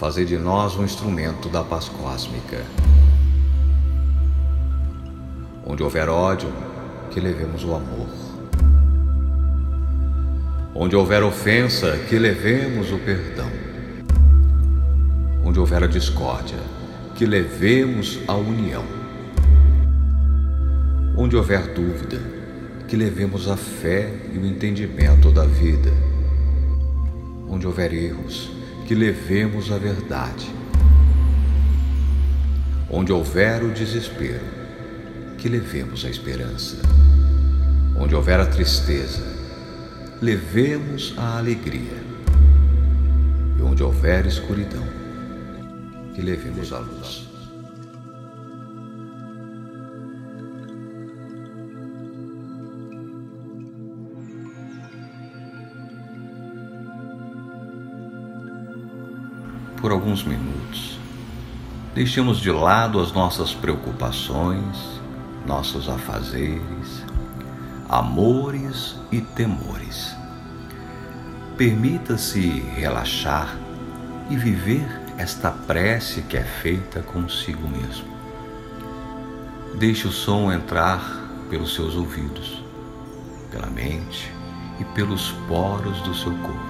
fazer de nós um instrumento da paz cósmica. Onde houver ódio, que levemos o amor. Onde houver ofensa, que levemos o perdão. Onde houver a discórdia, que levemos a união. Onde houver dúvida, que levemos a fé e o entendimento da vida. Onde houver erros, que levemos a verdade. Onde houver o desespero, que levemos a esperança. Onde houver a tristeza, levemos a alegria. E onde houver escuridão, que levemos a luz. Por alguns minutos. Deixemos de lado as nossas preocupações, nossos afazeres, amores e temores. Permita-se relaxar e viver esta prece que é feita consigo mesmo. Deixe o som entrar pelos seus ouvidos, pela mente e pelos poros do seu corpo.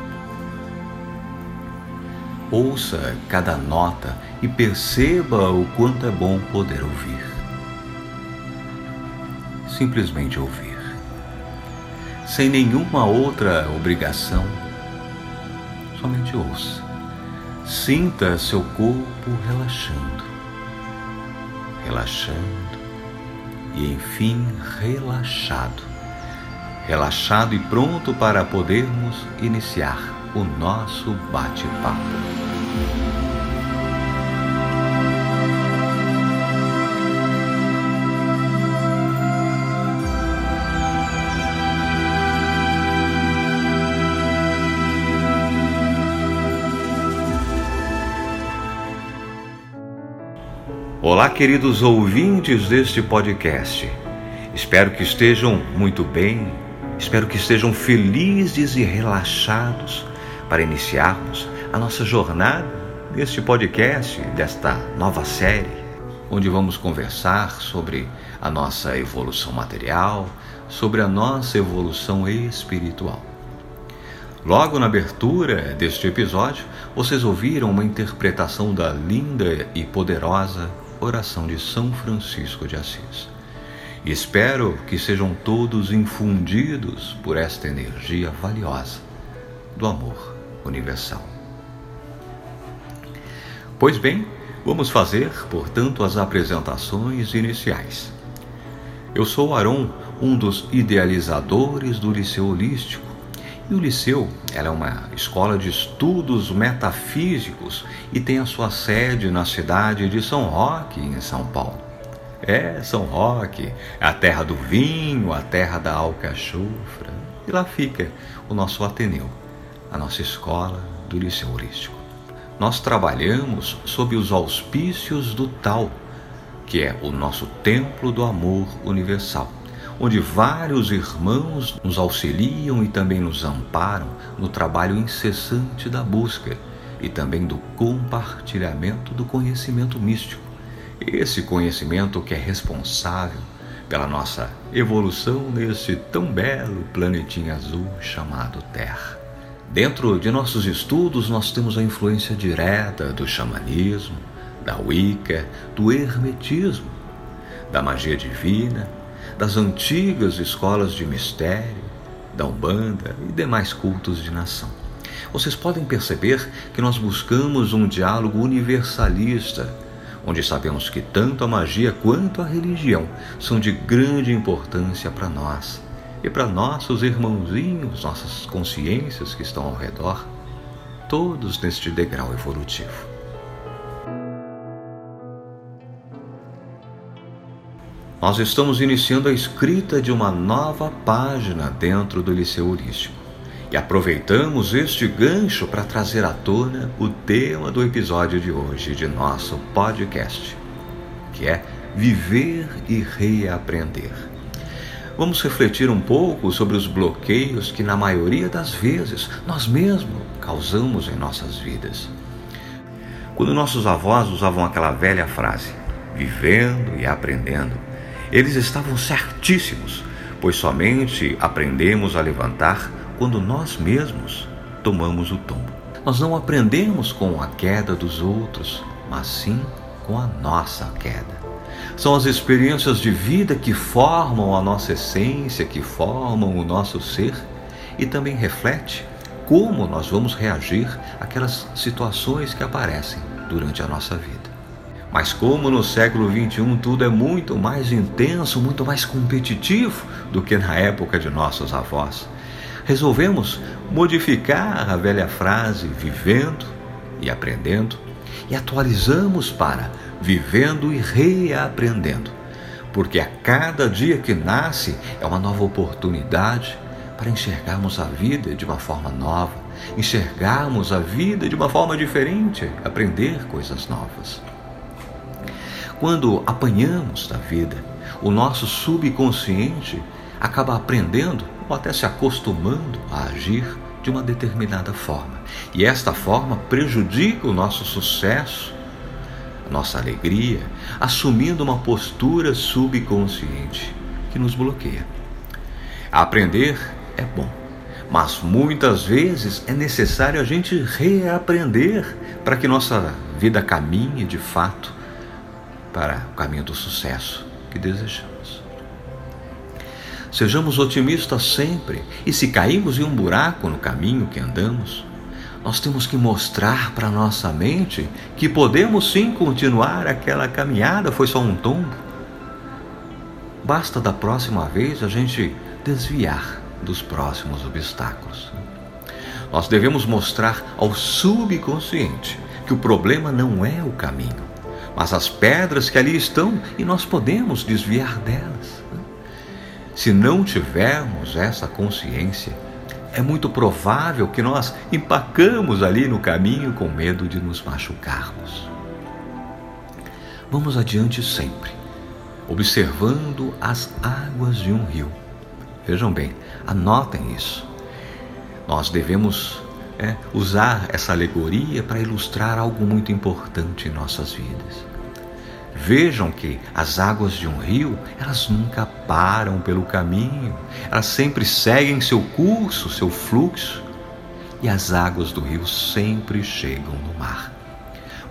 Ouça cada nota e perceba o quanto é bom poder ouvir. Simplesmente ouvir. Sem nenhuma outra obrigação, somente ouça. Sinta seu corpo relaxando, relaxando e enfim relaxado. Relaxado e pronto para podermos iniciar o nosso bate-papo. Olá, queridos ouvintes deste podcast. Espero que estejam muito bem, espero que estejam felizes e relaxados para iniciarmos a nossa jornada neste podcast, desta nova série, onde vamos conversar sobre a nossa evolução material, sobre a nossa evolução espiritual. Logo na abertura deste episódio, vocês ouviram uma interpretação da linda e poderosa oração de São Francisco de Assis. espero que sejam todos infundidos por esta energia valiosa do amor universal. Pois bem, vamos fazer, portanto, as apresentações iniciais. Eu sou Aron, um dos idealizadores do Liceu Holístico. E o Liceu é uma escola de estudos metafísicos e tem a sua sede na cidade de São Roque, em São Paulo. É, São Roque, a terra do vinho, a terra da alcachofra. E lá fica o nosso Ateneu a nossa escola do Liceu Holístico. Nós trabalhamos sob os auspícios do Tal, que é o nosso templo do amor universal, onde vários irmãos nos auxiliam e também nos amparam no trabalho incessante da busca e também do compartilhamento do conhecimento místico. Esse conhecimento que é responsável pela nossa evolução nesse tão belo planetinha azul chamado Terra. Dentro de nossos estudos, nós temos a influência direta do xamanismo, da Wicca, do hermetismo, da magia divina, das antigas escolas de mistério, da Umbanda e demais cultos de nação. Vocês podem perceber que nós buscamos um diálogo universalista, onde sabemos que tanto a magia quanto a religião são de grande importância para nós e para nossos irmãozinhos, nossas consciências que estão ao redor, todos neste degrau evolutivo. Nós estamos iniciando a escrita de uma nova página dentro do Liceu Holístico e aproveitamos este gancho para trazer à tona o tema do episódio de hoje de nosso podcast, que é Viver e Reaprender vamos refletir um pouco sobre os bloqueios que, na maioria das vezes, nós mesmos causamos em nossas vidas. Quando nossos avós usavam aquela velha frase, vivendo e aprendendo, eles estavam certíssimos, pois somente aprendemos a levantar quando nós mesmos tomamos o tombo. Nós não aprendemos com a queda dos outros, mas sim com a nossa queda. São as experiências de vida que formam a nossa essência, que formam o nosso ser e também reflete como nós vamos reagir àquelas situações que aparecem durante a nossa vida. Mas como no século XXI tudo é muito mais intenso, muito mais competitivo do que na época de nossos avós, resolvemos modificar a velha frase vivendo e aprendendo e atualizamos para vivendo e reaprendendo. Porque a cada dia que nasce é uma nova oportunidade para enxergarmos a vida de uma forma nova, enxergarmos a vida de uma forma diferente, aprender coisas novas. Quando apanhamos da vida, o nosso subconsciente acaba aprendendo ou até se acostumando a agir de uma determinada forma. E esta forma prejudica o nosso sucesso, nossa alegria, assumindo uma postura subconsciente que nos bloqueia. Aprender é bom, mas muitas vezes é necessário a gente reaprender para que nossa vida caminhe de fato para o caminho do sucesso que desejamos. Sejamos otimistas sempre e se caímos em um buraco no caminho que andamos, nós temos que mostrar para nossa mente que podemos sim continuar aquela caminhada, foi só um tombo. Basta da próxima vez a gente desviar dos próximos obstáculos. Nós devemos mostrar ao subconsciente que o problema não é o caminho, mas as pedras que ali estão e nós podemos desviar delas. Se não tivermos essa consciência, é muito provável que nós empacamos ali no caminho com medo de nos machucarmos. Vamos adiante sempre, observando as águas de um rio Vejam bem, anotem isso. Nós devemos é, usar essa alegoria para ilustrar algo muito importante em nossas vidas. Vejam que as águas de um rio, elas nunca param pelo caminho, elas sempre seguem seu curso, seu fluxo, e as águas do rio sempre chegam no mar.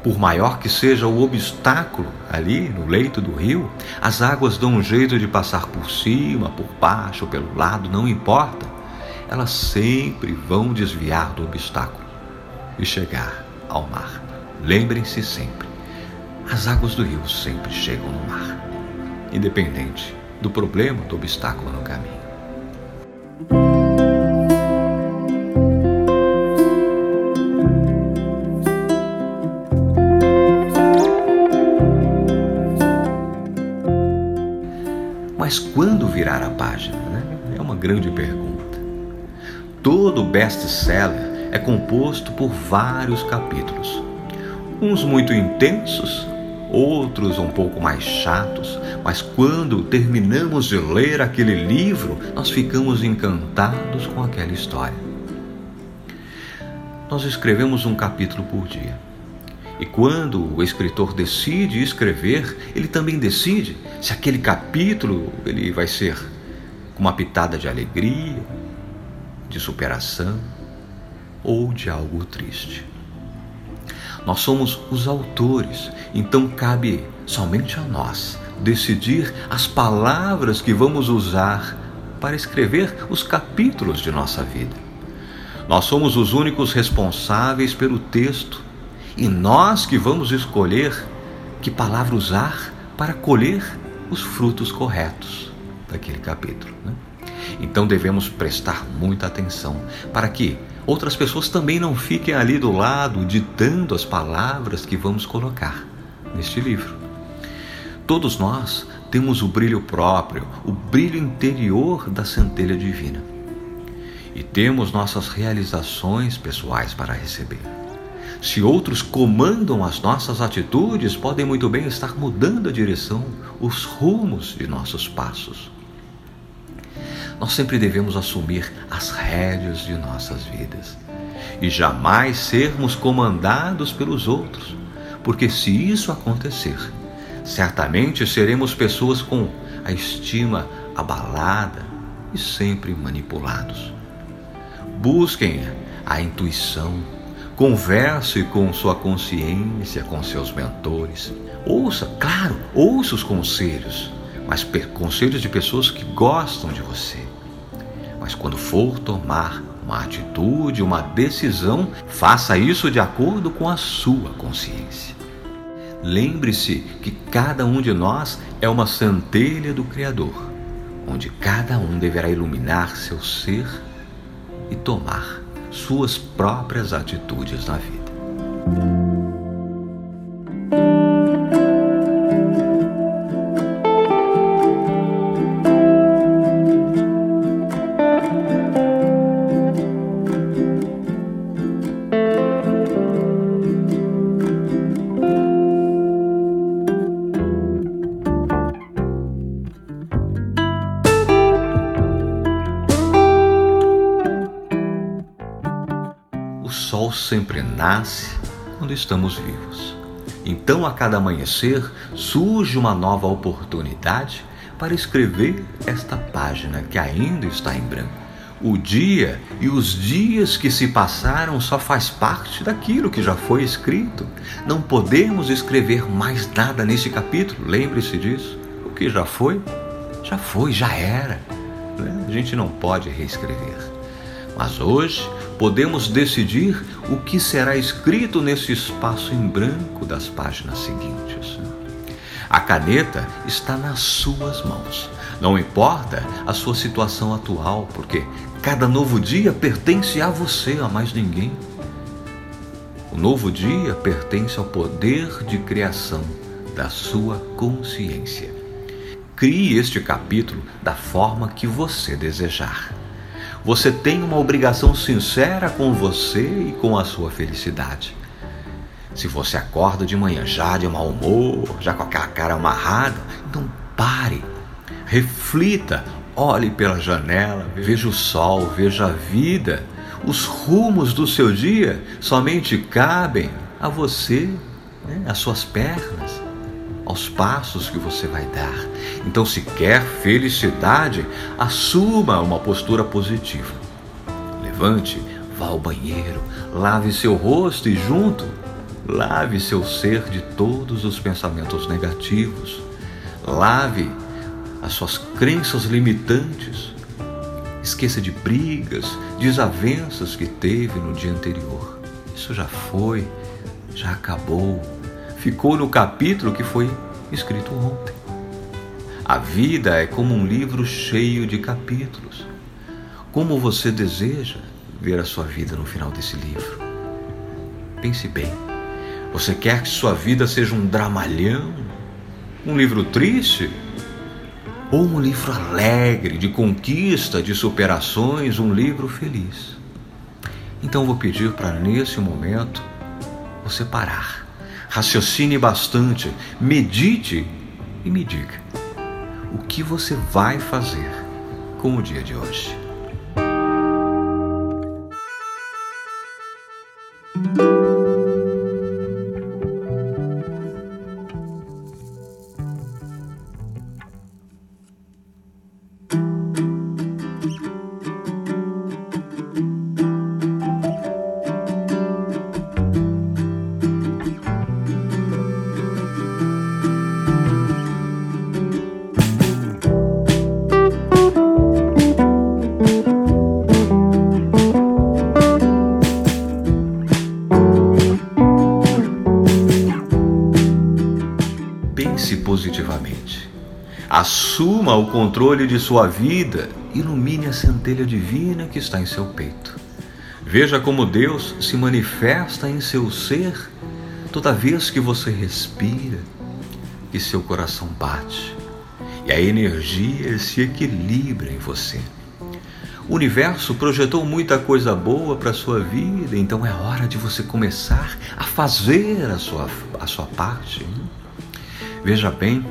Por maior que seja o obstáculo ali no leito do rio, as águas dão um jeito de passar por cima, por baixo, pelo lado, não importa. Elas sempre vão desviar do obstáculo e chegar ao mar. Lembrem-se sempre: as águas do rio sempre chegam no mar, independente do problema, do obstáculo no caminho. Mas quando virar a página? Né? É uma grande pergunta. Todo best-seller é composto por vários capítulos, uns muito intensos, outros um pouco mais chatos, mas quando terminamos de ler aquele livro, nós ficamos encantados com aquela história. Nós escrevemos um capítulo por dia. E quando o escritor decide escrever, ele também decide se aquele capítulo ele vai ser com uma pitada de alegria, de superação ou de algo triste. Nós somos os autores, então cabe somente a nós decidir as palavras que vamos usar para escrever os capítulos de nossa vida. Nós somos os únicos responsáveis pelo texto e nós que vamos escolher que palavra usar para colher os frutos corretos daquele capítulo. Né? Então devemos prestar muita atenção para que outras pessoas também não fiquem ali do lado ditando as palavras que vamos colocar neste livro. Todos nós temos o brilho próprio, o brilho interior da centelha divina. E temos nossas realizações pessoais para receber. Se outros comandam as nossas atitudes, podem muito bem estar mudando a direção, os rumos de nossos passos. Nós sempre devemos assumir as rédeas de nossas vidas e jamais sermos comandados pelos outros, porque se isso acontecer, certamente seremos pessoas com a estima abalada e sempre manipulados. Busquem a intuição, converse com sua consciência, com seus mentores. Ouça, claro, ouça os conselhos, mas conselhos de pessoas que gostam de você. Mas quando for tomar uma atitude, uma decisão, faça isso de acordo com a sua consciência. Lembre-se que cada um de nós é uma centelha do Criador, onde cada um deverá iluminar seu ser e tomar suas próprias atitudes na vida. Nasce quando estamos vivos. Então, a cada amanhecer, surge uma nova oportunidade para escrever esta página que ainda está em branco. O dia e os dias que se passaram só faz parte daquilo que já foi escrito. Não podemos escrever mais nada nesse capítulo. Lembre-se disso. O que já foi, já foi, já era. Né? A gente não pode reescrever. Mas hoje podemos decidir o que será escrito nesse espaço em branco das páginas seguintes. A caneta está nas suas mãos. Não importa a sua situação atual, porque cada novo dia pertence a você, a mais ninguém. O novo dia pertence ao poder de criação da sua consciência. Crie este capítulo da forma que você desejar. Você tem uma obrigação sincera com você e com a sua felicidade. Se você acorda de manhã já de mau humor, já com aquela cara amarrada, então pare, reflita, olhe pela janela, veja o sol, veja a vida. Os rumos do seu dia somente cabem a você, né, às suas pernas aos passos que você vai dar. Então, se quer felicidade, assuma uma postura positiva. Levante, vá ao banheiro, lave seu rosto e, junto, lave seu ser de todos os pensamentos negativos. Lave as suas crenças limitantes. Esqueça de brigas, desavenças que teve no dia anterior. Isso já foi, já acabou ficou no capítulo que foi escrito ontem. A vida é como um livro cheio de capítulos. Como você deseja ver a sua vida no final desse livro? Pense bem. Você quer que sua vida seja um dramalhão? Um livro triste? Ou um livro alegre, de conquista, de superações, um livro feliz? Então vou pedir para nesse momento você parar raciocine bastante, medite e me diga o que você vai fazer com o dia de hoje. Assuma o controle de sua vida, ilumine a centelha divina que está em seu peito. Veja como Deus se manifesta em seu ser toda vez que você respira e seu coração bate e a energia se equilibra em você. O universo projetou muita coisa boa para a sua vida, então é hora de você começar a fazer a sua, a sua parte. Veja bem,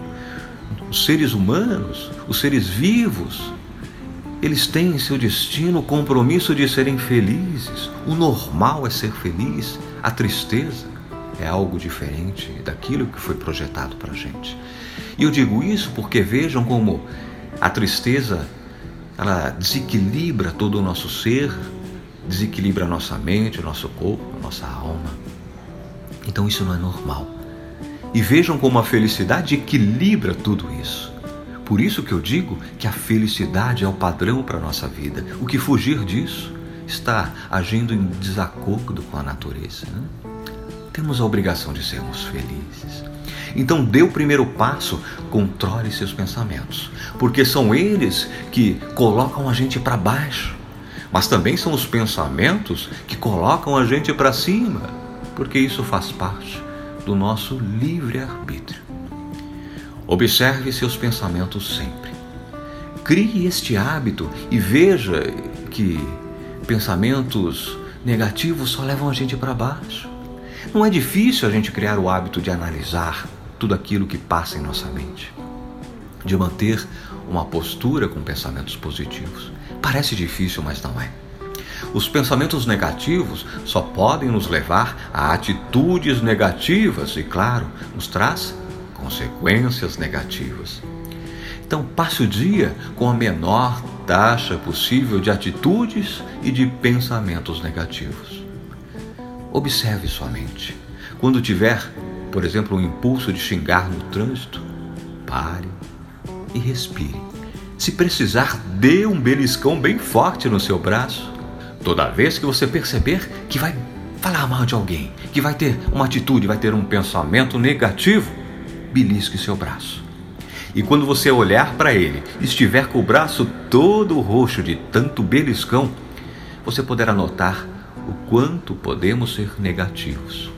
os seres humanos, os seres vivos, eles têm em seu destino o compromisso de serem felizes. O normal é ser feliz, a tristeza é algo diferente daquilo que foi projetado para a gente. E eu digo isso porque vejam como a tristeza ela desequilibra todo o nosso ser, desequilibra a nossa mente, o nosso corpo, a nossa alma. Então isso não é normal. E vejam como a felicidade equilibra tudo isso. Por isso que eu digo que a felicidade é o padrão para a nossa vida. O que fugir disso está agindo em desacordo com a natureza. Né? Temos a obrigação de sermos felizes. Então dê o primeiro passo, controle seus pensamentos, porque são eles que colocam a gente para baixo, mas também são os pensamentos que colocam a gente para cima, porque isso faz parte do nosso livre-arbítrio. Observe seus pensamentos sempre. Crie este hábito e veja que pensamentos negativos só levam a gente para baixo. Não é difícil a gente criar o hábito de analisar tudo aquilo que passa em nossa mente, de manter uma postura com pensamentos positivos. Parece difícil, mas não é. Os pensamentos negativos só podem nos levar a atitudes negativas e, claro, nos traz consequências negativas. Então, passe o dia com a menor taxa possível de atitudes e de pensamentos negativos. Observe sua mente. Quando tiver, por exemplo, um impulso de xingar no trânsito, pare e respire. Se precisar, dê um beliscão bem forte no seu braço. Toda vez que você perceber que vai falar mal de alguém, que vai ter uma atitude, vai ter um pensamento negativo, belisque seu braço. E quando você olhar para ele, estiver com o braço todo roxo de tanto beliscão, você poderá notar o quanto podemos ser negativos.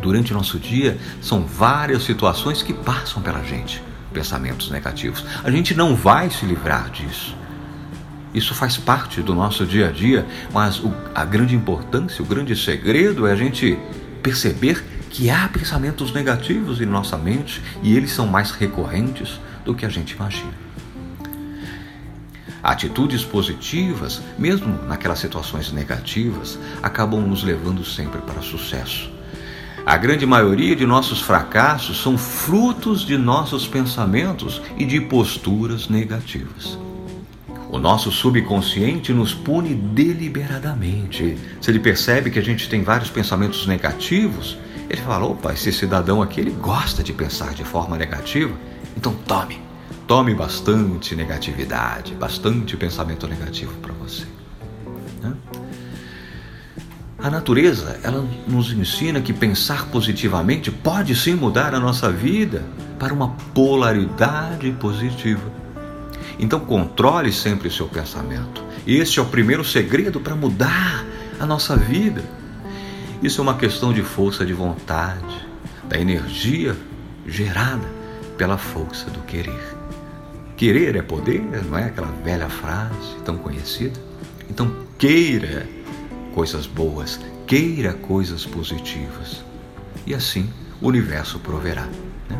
Durante o nosso dia, são várias situações que passam pela gente, pensamentos negativos. A gente não vai se livrar disso. Isso faz parte do nosso dia a dia, mas o, a grande importância, o grande segredo é a gente perceber que há pensamentos negativos em nossa mente e eles são mais recorrentes do que a gente imagina. Atitudes positivas, mesmo naquelas situações negativas, acabam nos levando sempre para sucesso. A grande maioria de nossos fracassos são frutos de nossos pensamentos e de posturas negativas. O nosso subconsciente nos pune deliberadamente. Se ele percebe que a gente tem vários pensamentos negativos, ele fala: opa, esse cidadão aqui ele gosta de pensar de forma negativa, então tome, tome bastante negatividade, bastante pensamento negativo para você. Né? A natureza, ela nos ensina que pensar positivamente pode sim mudar a nossa vida para uma polaridade positiva. Então controle sempre o seu pensamento. Este é o primeiro segredo para mudar a nossa vida. Isso é uma questão de força de vontade, da energia gerada pela força do querer. Querer é poder, não é aquela velha frase tão conhecida? Então queira coisas boas, queira coisas positivas. E assim o universo proverá. Né?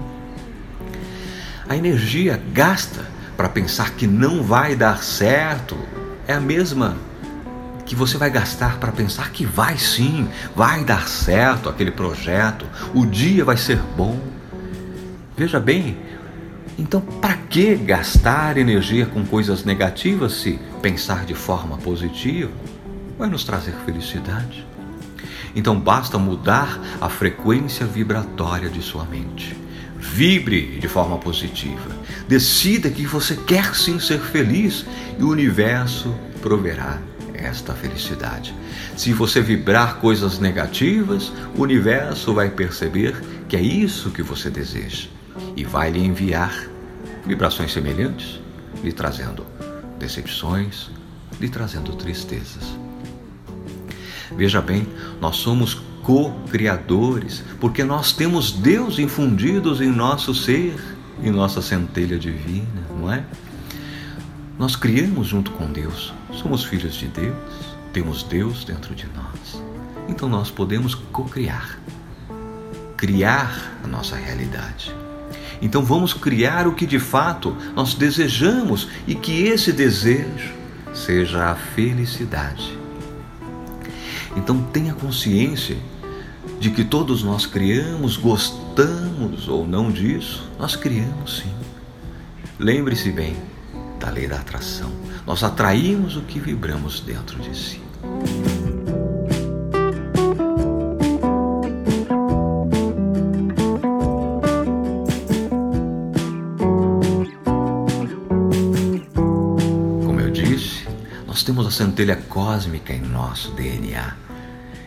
A energia gasta para pensar que não vai dar certo é a mesma que você vai gastar para pensar que vai sim, vai dar certo aquele projeto, o dia vai ser bom. Veja bem, então para que gastar energia com coisas negativas se pensar de forma positiva vai nos trazer felicidade? Então basta mudar a frequência vibratória de sua mente. Vibre de forma positiva. Decida que você quer sim ser feliz e o universo proverá esta felicidade. Se você vibrar coisas negativas, o universo vai perceber que é isso que você deseja e vai lhe enviar vibrações semelhantes, lhe trazendo decepções, lhe trazendo tristezas. Veja bem, nós somos co-criadores, porque nós temos Deus infundidos em nosso ser, em nossa centelha divina, não é? Nós criamos junto com Deus, somos filhos de Deus, temos Deus dentro de nós. Então nós podemos co-criar, criar a nossa realidade. Então vamos criar o que de fato nós desejamos e que esse desejo seja a felicidade. Então tenha consciência de que todos nós criamos, gostamos ou não disso, nós criamos sim. Lembre-se bem da lei da atração. Nós atraímos o que vibramos dentro de si. Como eu disse, nós temos a centelha cósmica em nosso DNA.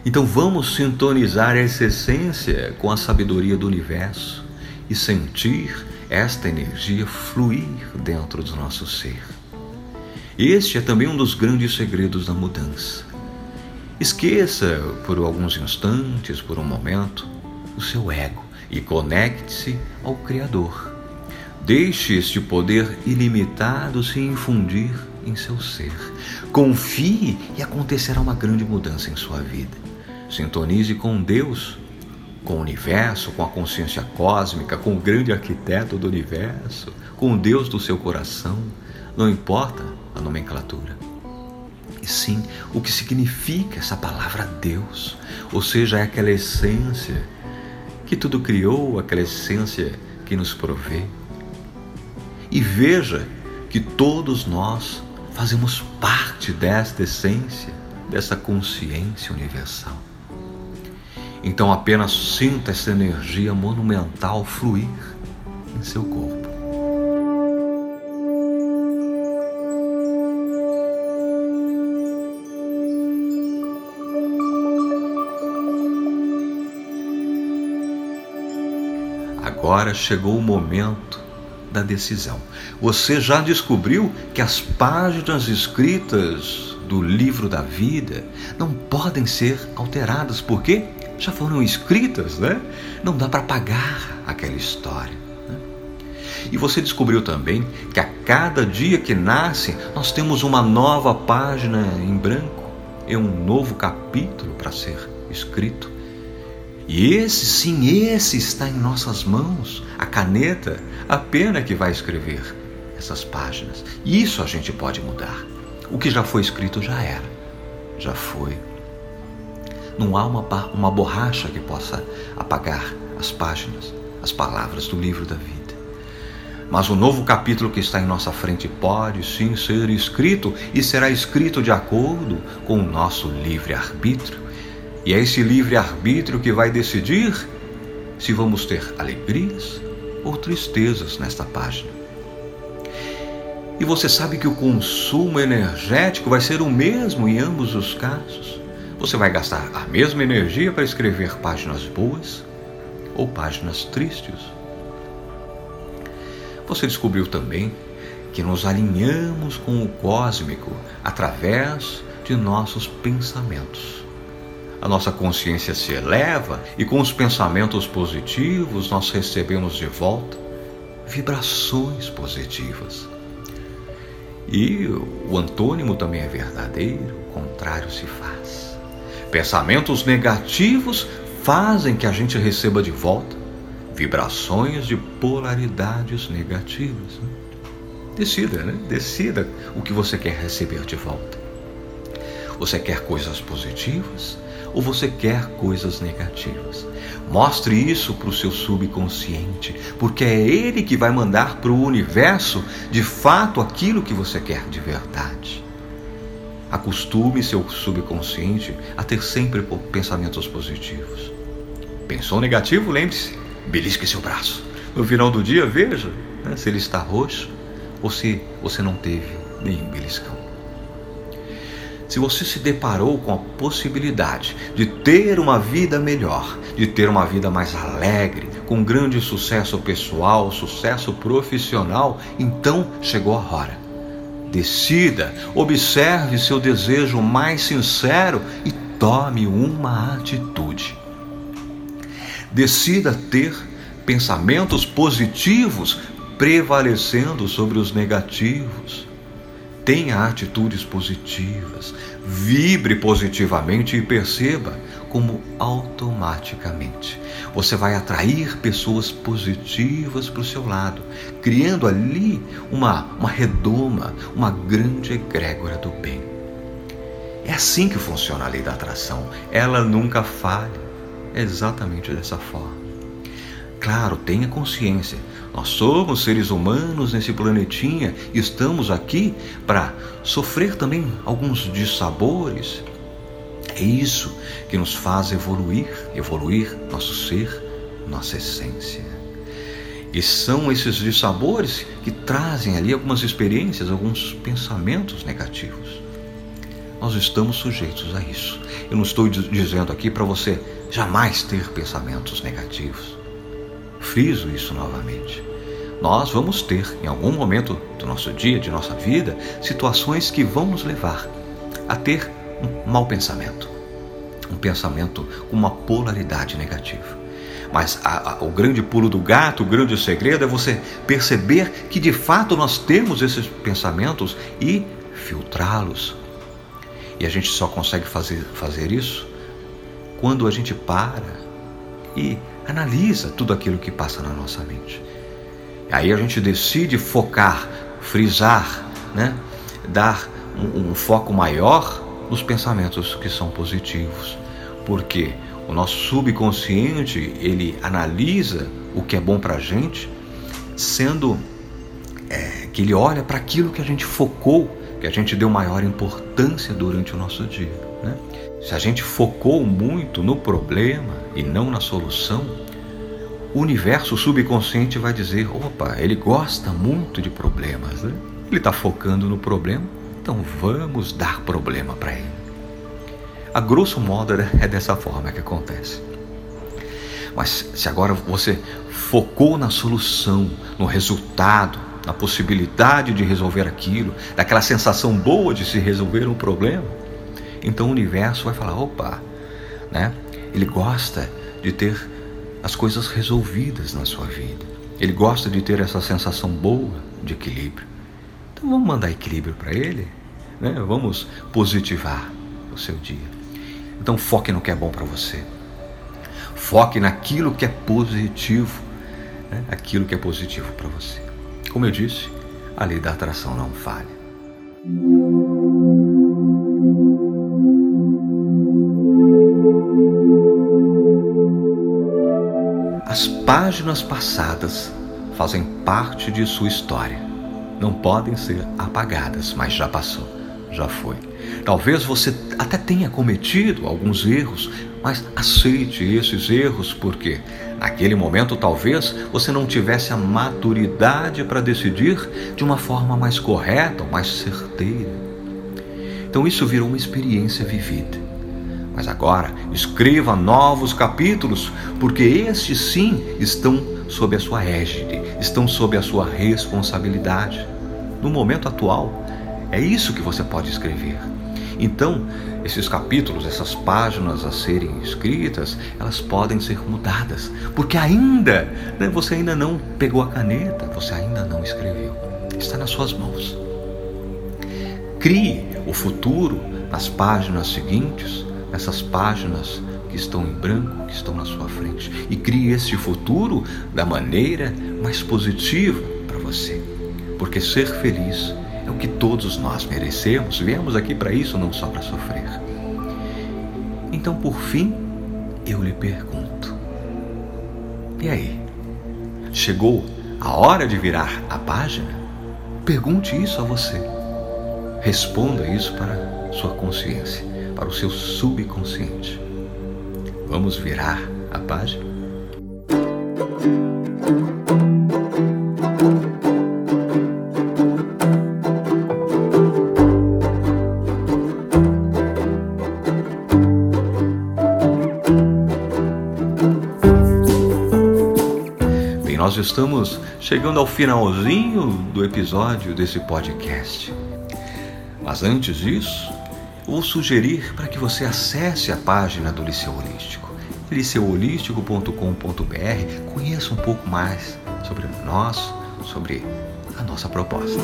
Então vamos sintonizar essa essência com a sabedoria do universo e sentir esta energia fluir dentro do nosso ser. Este é também um dos grandes segredos da mudança. Esqueça por alguns instantes, por um momento, o seu ego e conecte-se ao Criador. Deixe este poder ilimitado se infundir em seu ser. Confie e acontecerá uma grande mudança em sua vida. Sintonize com Deus com o universo, com a consciência cósmica, com o grande arquiteto do universo, com o Deus do seu coração, não importa a nomenclatura. E sim o que significa essa palavra Deus, ou seja, é aquela essência que tudo criou, aquela essência que nos provê. E veja que todos nós fazemos parte desta essência, dessa consciência universal. Então apenas sinta essa energia monumental fluir em seu corpo. Agora chegou o momento da decisão. Você já descobriu que as páginas escritas do livro da vida não podem ser alteradas, por quê? Já foram escritas, né? Não dá para apagar aquela história. Né? E você descobriu também que a cada dia que nasce, nós temos uma nova página em branco, é um novo capítulo para ser escrito. E esse, sim, esse está em nossas mãos, a caneta, a pena que vai escrever essas páginas. Isso a gente pode mudar. O que já foi escrito já era, já foi não há uma, uma borracha que possa apagar as páginas, as palavras do livro da vida. Mas o novo capítulo que está em nossa frente pode sim ser escrito e será escrito de acordo com o nosso livre-arbítrio. E é esse livre-arbítrio que vai decidir se vamos ter alegrias ou tristezas nesta página. E você sabe que o consumo energético vai ser o mesmo em ambos os casos. Você vai gastar a mesma energia para escrever páginas boas ou páginas tristes. Você descobriu também que nos alinhamos com o cósmico através de nossos pensamentos. A nossa consciência se eleva e com os pensamentos positivos nós recebemos de volta vibrações positivas. E o antônimo também é verdadeiro, o contrário se faz. Pensamentos negativos fazem que a gente receba de volta vibrações de polaridades negativas. Né? Decida, né? Decida o que você quer receber de volta. Você quer coisas positivas ou você quer coisas negativas? Mostre isso para o seu subconsciente, porque é ele que vai mandar para o universo de fato aquilo que você quer de verdade. Acostume seu subconsciente a ter sempre pensamentos positivos. Pensou negativo? Lembre-se, belisque seu braço. No final do dia, veja né, se ele está roxo ou se você não teve nenhum beliscão. Se você se deparou com a possibilidade de ter uma vida melhor, de ter uma vida mais alegre, com grande sucesso pessoal, sucesso profissional, então chegou a hora Decida, observe seu desejo mais sincero e tome uma atitude. Decida ter pensamentos positivos prevalecendo sobre os negativos. Tenha atitudes positivas, vibre positivamente e perceba como automaticamente você vai atrair pessoas positivas para o seu lado, criando ali uma, uma redoma, uma grande egrégora do bem. É assim que funciona a lei da atração. Ela nunca falha. é exatamente dessa forma. Claro, tenha consciência. Nós somos seres humanos nesse planetinha estamos aqui para sofrer também alguns dissabores. É isso que nos faz evoluir, evoluir nosso ser, nossa essência. E são esses dissabores que trazem ali algumas experiências, alguns pensamentos negativos. Nós estamos sujeitos a isso. Eu não estou dizendo aqui para você jamais ter pensamentos negativos. Friso isso novamente. Nós vamos ter, em algum momento do nosso dia, de nossa vida, situações que vão nos levar a ter um mau pensamento. Um pensamento com uma polaridade negativa. Mas a, a, o grande pulo do gato, o grande segredo é você perceber que de fato nós temos esses pensamentos e filtrá-los. E a gente só consegue fazer, fazer isso quando a gente para e analisa tudo aquilo que passa na nossa mente. Aí a gente decide focar, frisar, né? dar um, um foco maior nos pensamentos que são positivos. Porque o nosso subconsciente ele analisa o que é bom para a gente, sendo é, que ele olha para aquilo que a gente focou, que a gente deu maior importância durante o nosso dia. Né? Se a gente focou muito no problema e não na solução, o universo subconsciente vai dizer: opa, ele gosta muito de problemas, né? ele está focando no problema, então vamos dar problema para ele. A grosso modo é dessa forma que acontece. Mas se agora você focou na solução, no resultado, na possibilidade de resolver aquilo, daquela sensação boa de se resolver um problema, então o universo vai falar: opa, né? Ele gosta de ter as coisas resolvidas na sua vida. Ele gosta de ter essa sensação boa de equilíbrio. Então vamos mandar equilíbrio para ele, né? Vamos positivar o seu dia. Então foque no que é bom para você. Foque naquilo que é positivo, né? aquilo que é positivo para você. Como eu disse, a lei da atração não falha. As páginas passadas fazem parte de sua história. Não podem ser apagadas, mas já passou, já foi. Talvez você até tenha cometido alguns erros, mas aceite esses erros porque naquele momento talvez você não tivesse a maturidade para decidir de uma forma mais correta, mais certeira. Então isso virou uma experiência vivida. Mas agora escreva novos capítulos, porque estes sim estão sob a sua égide, estão sob a sua responsabilidade. No momento atual, é isso que você pode escrever. Então, esses capítulos, essas páginas a serem escritas, elas podem ser mudadas, porque ainda, né, você ainda não pegou a caneta, você ainda não escreveu. Está nas suas mãos. Crie o futuro nas páginas seguintes essas páginas que estão em branco, que estão na sua frente. E crie esse futuro da maneira mais positiva para você. Porque ser feliz é o que todos nós merecemos. Viemos aqui para isso, não só para sofrer. Então, por fim, eu lhe pergunto: e aí? Chegou a hora de virar a página? Pergunte isso a você. Responda isso para sua consciência para o seu subconsciente. Vamos virar a página? Bem, nós estamos chegando ao finalzinho do episódio desse podcast. Mas antes disso, vou sugerir para que você acesse a página do Liceu Holístico, liceuholístico.com.br, conheça um pouco mais sobre nós, sobre a nossa proposta.